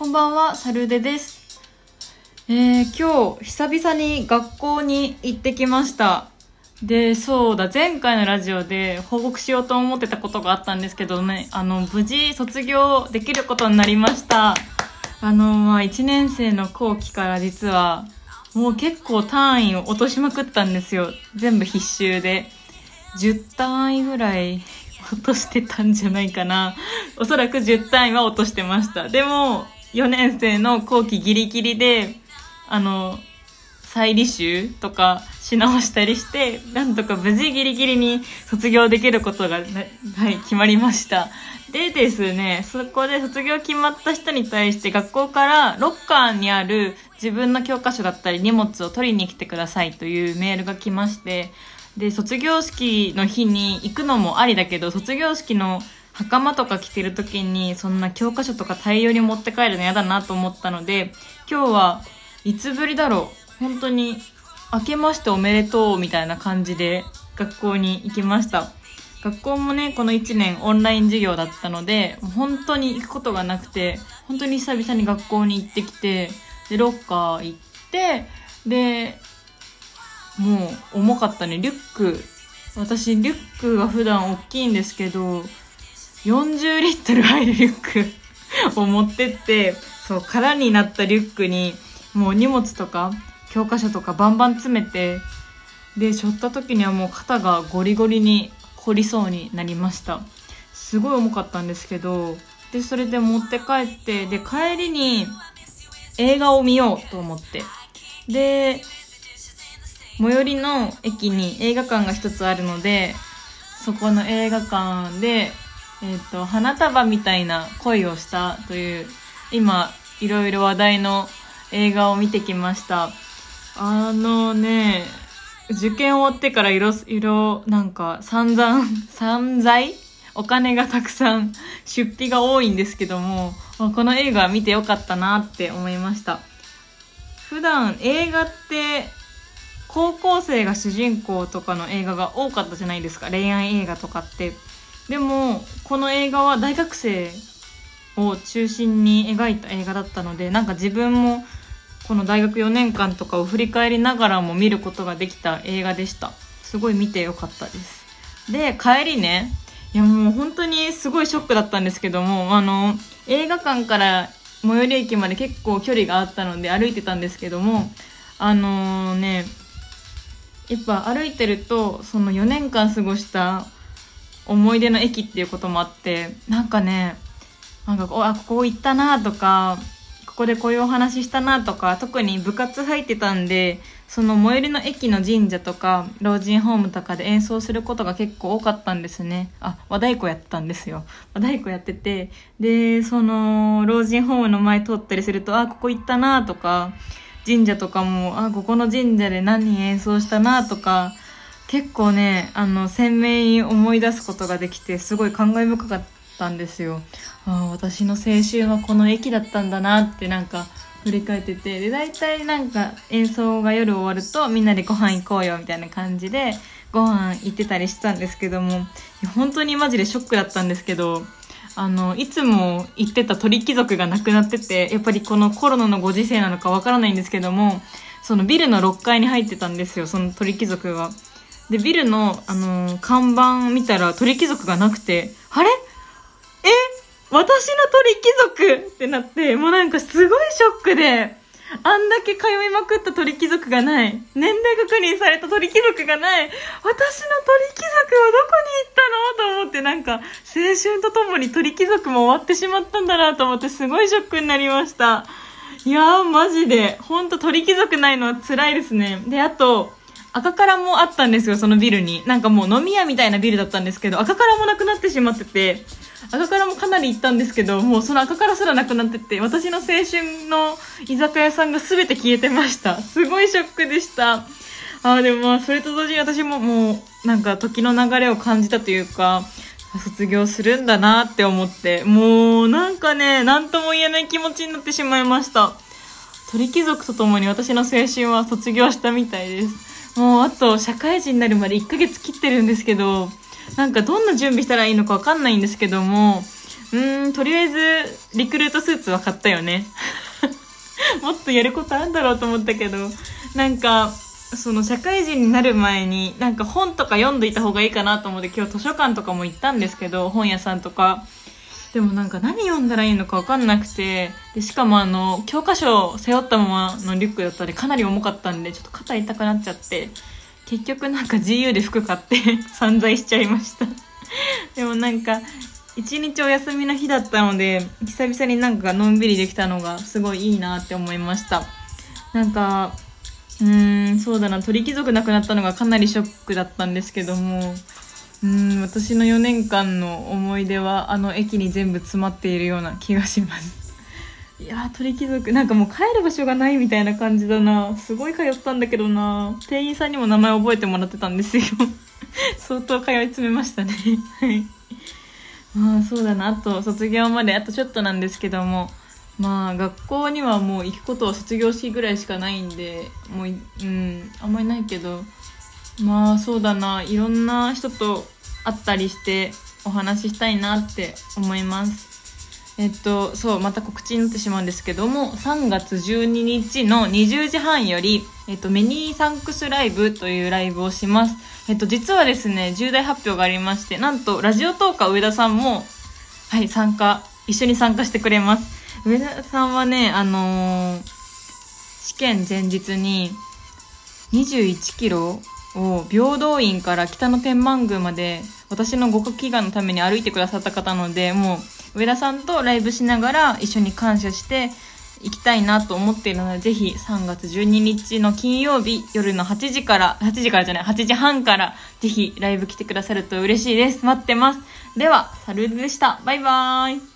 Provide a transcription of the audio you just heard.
こんばんは、サルデです。えー、今日、久々に学校に行ってきました。で、そうだ、前回のラジオで報告しようと思ってたことがあったんですけどね、あの、無事卒業できることになりました。あの、まあ、1年生の後期から実は、もう結構単位を落としまくったんですよ。全部必修で。10単位ぐらい 落としてたんじゃないかな。おそらく10単位は落としてました。でも、4年生の後期ギリギリで、あの、再履修とかし直したりして、なんとか無事ギリギリに卒業できることが、はい、決まりました。でですね、そこで卒業決まった人に対して学校からロッカーにある自分の教科書だったり荷物を取りに来てくださいというメールが来まして、で、卒業式の日に行くのもありだけど、卒業式の袴とか着てる時にそんな教科書とか大量に持って帰るの嫌だなと思ったので、今日はいつぶりだろう本当に明けましておめでとうみたいな感じで学校に行きました。学校もね、この1年オンライン授業だったので、本当に行くことがなくて、本当に久々に学校に行ってきて、で、ロッカー行って、で、もう重かったね。リュック。私、リュックが普段大きいんですけど、40リットル入るリュック を持ってって、そう、空になったリュックに、もう荷物とか、教科書とかバンバン詰めて、で、背負った時にはもう肩がゴリゴリに凝りそうになりました。すごい重かったんですけど、で、それで持って帰って、で、帰りに映画を見ようと思って。で、最寄りの駅に映画館が一つあるので、そこの映画館で、えっ、と、花束みたいな恋をしたという、今、いろいろ話題の映画を見てきました。あのね、受験終わってからいろ、いろ、なんか、散々、散財？お金がたくさん、出費が多いんですけども、この映画見てよかったなって思いました。普段映画って、高校生が主人公とかの映画が多かったじゃないですか。恋愛映画とかって。でも、この映画は大学生を中心に描いた映画だったので、なんか自分もこの大学4年間とかを振り返りながらも見ることができた映画でした。すごい見てよかったです。で、帰りね、いやもう本当にすごいショックだったんですけども、あの、映画館から最寄り駅まで結構距離があったので歩いてたんですけども、あのね、やっぱ歩いてると、その4年間過ごした思い出の駅っていうこともあって、なんかね、なんかこ、あ、ここ行ったなとか、ここでこういうお話したなとか、特に部活入ってたんで、その最寄りの駅の神社とか、老人ホームとかで演奏することが結構多かったんですね。あ、和太鼓やってたんですよ。和太鼓やってて、で、その、老人ホームの前通ったりすると、あ、ここ行ったなとか、神社とかも、あ、ここの神社で何人演奏したなとか、結構ね、あの、鮮明に思い出すことができて、すごい感慨深かったんですよ。ああ私の青春はこの駅だったんだなってなんか振り返ってて、で、大体なんか演奏が夜終わるとみんなでご飯行こうよみたいな感じでご飯行ってたりしてたんですけども、本当にマジでショックだったんですけど、あの、いつも行ってた鳥貴族がなくなってて、やっぱりこのコロナのご時世なのかわからないんですけども、そのビルの6階に入ってたんですよ、その鳥貴族が。で、ビルの、あのー看板を見たら鳥貴族がなくて、あれ？え？私の鳥貴族？ってなって、もうなんかすごいショックで、あんだけ通いまくった鳥貴族がない。年齢確認された鳥貴族がない。私の鳥貴族はどこに行ったの？と思ってなんか、青春とともに鳥貴族も終わってしまったんだなと思ってすごいショックになりました。いやー、マジで。ほんと鳥貴族ないのは辛いですね。で、あと、赤からもあったんですよ、そのビルに。なんかもう飲み屋みたいなビルだったんですけど、赤からもなくなってしまってて、赤からもかなり行ったんですけど、もうその赤からすらなくなってて、私の青春の居酒屋さんが全て消えてました。すごいショックでした。ああ、でもまあ、それと同時に私ももう、なんか時の流れを感じたというか、卒業するんだなって思って、もうなんかね、なんとも言えない気持ちになってしまいました。鳥貴族とともに私の青春は卒業したみたいです。もうあと社会人になるまで1ヶ月切ってるんですけど、なんかどんな準備したらいいのかわかんないんですけども、ーん、とりあえず、リクルートスーツは買ったよね。もっとやることあるんだろうと思ったけど、なんか、その社会人になる前に、なんか本とか読んどいた方がいいかなと思って今日図書館とかも行ったんですけど、本屋さんとか。でもなんか何読んだらいいのか分かんなくて、で、しかもあの、教科書を背負ったままのリュックだったりかなり重かったんで、ちょっと肩痛くなっちゃって、結局なんか GU で服買って 散財しちゃいました。でもなんか、一日お休みの日だったので、久々になんかのんびりできたのがすごいいいなって思いました。なんか、うーん、そうだな、鳥貴族なくなったのがかなりショックだったんですけども、うん私の4年間の思い出はあの駅に全部詰まっているような気がします。いや鳥貴族。なんかもう帰る場所がないみたいな感じだな。すごい通ったんだけどな。店員さんにも名前覚えてもらってたんですよ。相当通い詰めましたね。はい。まあそうだな。あと卒業まであとちょっとなんですけども。まあ学校にはもう行くことは卒業式ぐらいしかないんでもううんあんまりないけど。まあそうだな。いろんな人と会ったりしてお話ししたいなって思います。えっとそうまた告知になってしまうんですけども3月12日の20時半より、えっと、メニーサンクスライブというライブをします。えっと実はですね重大発表がありましてなんとラジオトーカー上田さんもはい参加一緒に参加してくれます。上田さんはねあのー、試験前日に21キロを平等院から北の天満宮まで私の合格祈願のために歩いてくださった方なのでもう上田さんとライブしながら一緒に感謝して行きたいなと思っているのでぜひ3月12日の金曜日夜の8時から8時からじゃない8時半からぜひライブ来てくださると嬉しいです。待ってます。ではサルールでした。バイバーイ。